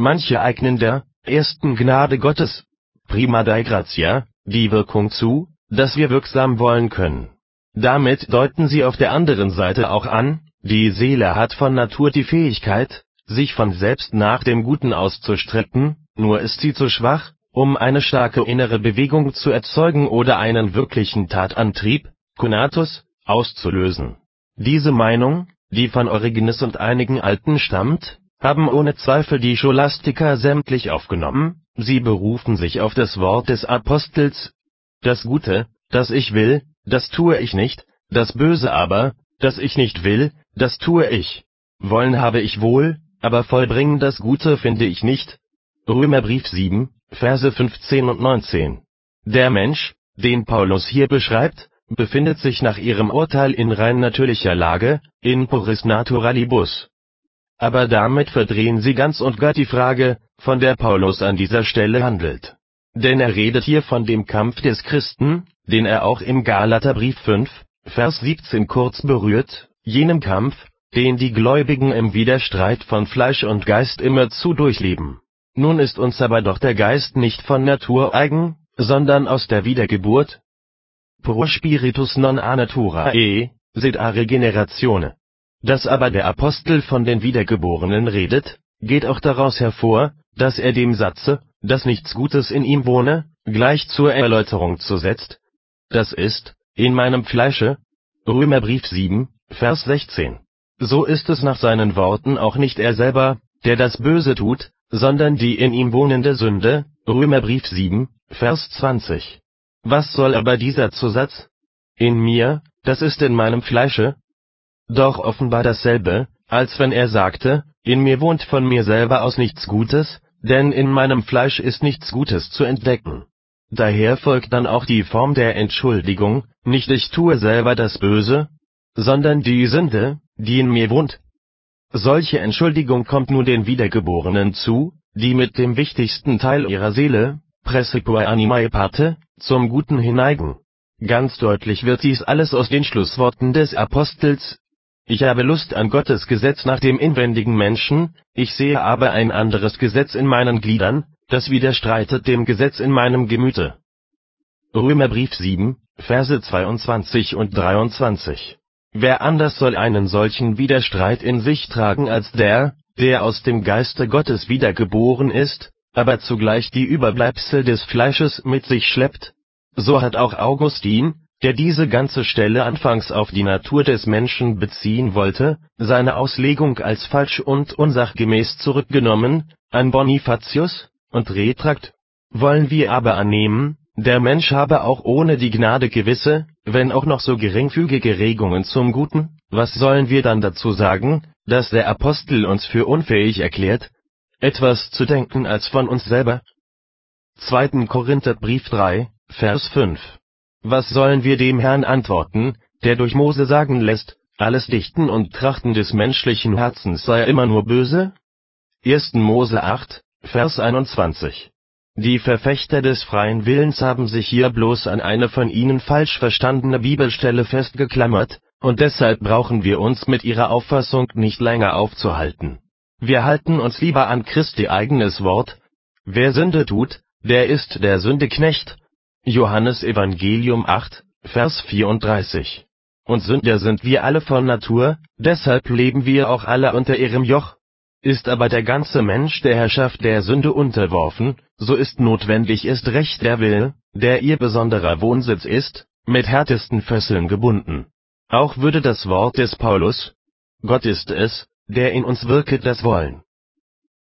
Manche eignen der ersten Gnade Gottes (prima dei gratia) die Wirkung zu, dass wir wirksam wollen können. Damit deuten sie auf der anderen Seite auch an, die Seele hat von Natur die Fähigkeit, sich von selbst nach dem Guten auszustrecken, nur ist sie zu schwach, um eine starke innere Bewegung zu erzeugen oder einen wirklichen Tatantrieb (conatus) auszulösen. Diese Meinung, die von Origenes und einigen Alten stammt, haben ohne Zweifel die Scholastiker sämtlich aufgenommen, sie berufen sich auf das Wort des Apostels: Das Gute, das ich will, das tue ich nicht, das Böse aber, das ich nicht will, das tue ich. Wollen habe ich wohl, aber vollbringen das Gute finde ich nicht. Römerbrief 7, Verse 15 und 19. Der Mensch, den Paulus hier beschreibt, befindet sich nach ihrem Urteil in rein natürlicher Lage, in puris naturalibus. Aber damit verdrehen sie ganz und gar die Frage, von der Paulus an dieser Stelle handelt. Denn er redet hier von dem Kampf des Christen, den er auch im Galaterbrief 5, Vers 17 kurz berührt, jenem Kampf, den die Gläubigen im Widerstreit von Fleisch und Geist immerzu durchleben. Nun ist uns aber doch der Geist nicht von Natur eigen, sondern aus der Wiedergeburt (pro spiritus non a naturae, sed a regeneratione). Dass aber der Apostel von den Wiedergeborenen redet, geht auch daraus hervor, dass er dem Satze, dass nichts Gutes in ihm wohne, gleich zur Erläuterung zusetzt, das ist, in meinem Fleische (Römerbrief 7, Vers 16). So ist es nach seinen Worten auch nicht er selber, der das Böse tut, sondern die in ihm wohnende Sünde (Römerbrief 7, Vers 20). Was soll aber dieser Zusatz? In mir, das ist in meinem Fleische? Doch offenbar dasselbe, als wenn er sagte, in mir wohnt von mir selber aus nichts Gutes, denn in meinem Fleisch ist nichts Gutes zu entdecken. Daher folgt dann auch die Form der Entschuldigung, nicht ich tue selber das Böse, sondern die Sünde, die in mir wohnt. Solche Entschuldigung kommt nur den Wiedergeborenen zu, die mit dem wichtigsten Teil ihrer Seele, praecipiae animae parte, zum Guten hinneigen. Ganz deutlich wird dies alles aus den Schlussworten des Apostels ich habe Lust an Gottes Gesetz nach dem inwendigen Menschen, ich sehe aber ein anderes Gesetz in meinen Gliedern, das widerstreitet dem Gesetz in meinem Gemüte. Römerbrief 7, Verse 22 und 23. Wer anders soll einen solchen Widerstreit in sich tragen als der, der aus dem Geiste Gottes wiedergeboren ist, aber zugleich die Überbleibsel des Fleisches mit sich schleppt? So hat auch Augustin, der diese ganze Stelle anfangs auf die Natur des Menschen beziehen wollte, seine Auslegung als falsch und unsachgemäß zurückgenommen, an Bonifatius, und Retrakt. Wollen wir aber annehmen, der Mensch habe auch ohne die Gnade gewisse, wenn auch noch so geringfügige Regungen zum Guten, was sollen wir dann dazu sagen, dass der Apostel uns für unfähig erklärt, etwas zu denken als von uns selber? 2. Korintherbrief 3, Vers 5 was sollen wir dem Herrn antworten, der durch Mose sagen lässt, alles Dichten und Trachten des menschlichen Herzens sei immer nur böse? 1. Mose 8, Vers 21. Die Verfechter des freien Willens haben sich hier bloß an eine von ihnen falsch verstandene Bibelstelle festgeklammert, und deshalb brauchen wir uns mit ihrer Auffassung nicht länger aufzuhalten. Wir halten uns lieber an Christi eigenes Wort, wer Sünde tut, der ist der Sünde Knecht, Johannes Evangelium 8, Vers 34. Und Sünder sind wir alle von Natur, deshalb leben wir auch alle unter ihrem Joch. Ist aber der ganze Mensch der Herrschaft der Sünde unterworfen, so ist notwendig ist recht der Will, der ihr besonderer Wohnsitz ist, mit härtesten Fesseln gebunden. Auch würde das Wort des Paulus, Gott ist es, der in uns wirket das Wollen.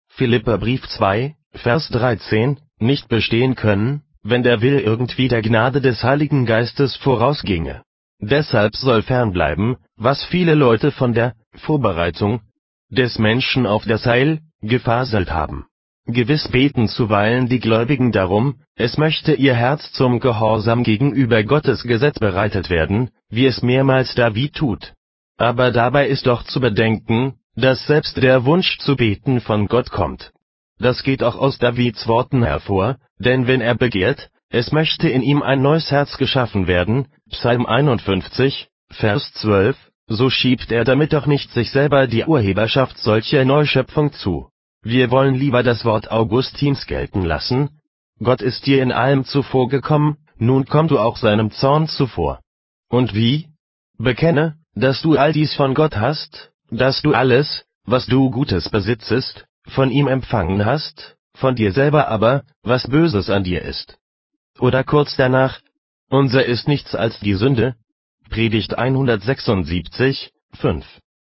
Philipperbrief 2, Vers 13, nicht bestehen können, wenn der Will irgendwie der Gnade des Heiligen Geistes vorausginge. Deshalb soll fernbleiben, was viele Leute von der Vorbereitung des Menschen auf das Heil gefaselt haben. Gewiss beten zuweilen die Gläubigen darum, es möchte ihr Herz zum Gehorsam gegenüber Gottes Gesetz bereitet werden, wie es mehrmals David tut. Aber dabei ist doch zu bedenken, dass selbst der Wunsch zu beten von Gott kommt. Das geht auch aus Davids Worten hervor, denn wenn er begehrt, es möchte in ihm ein neues Herz geschaffen werden, Psalm 51, Vers 12, so schiebt er damit doch nicht sich selber die Urheberschaft solcher Neuschöpfung zu Wir wollen lieber das Wort Augustins gelten lassen, Gott ist dir in allem zuvorgekommen, nun komm du auch seinem Zorn zuvor. Und wie? Bekenne, dass du all dies von Gott hast, dass du alles, was du Gutes besitzest, von ihm empfangen hast, von dir selber aber, was Böses an dir ist. Oder kurz danach, unser ist nichts als die Sünde, Predigt 176, 5.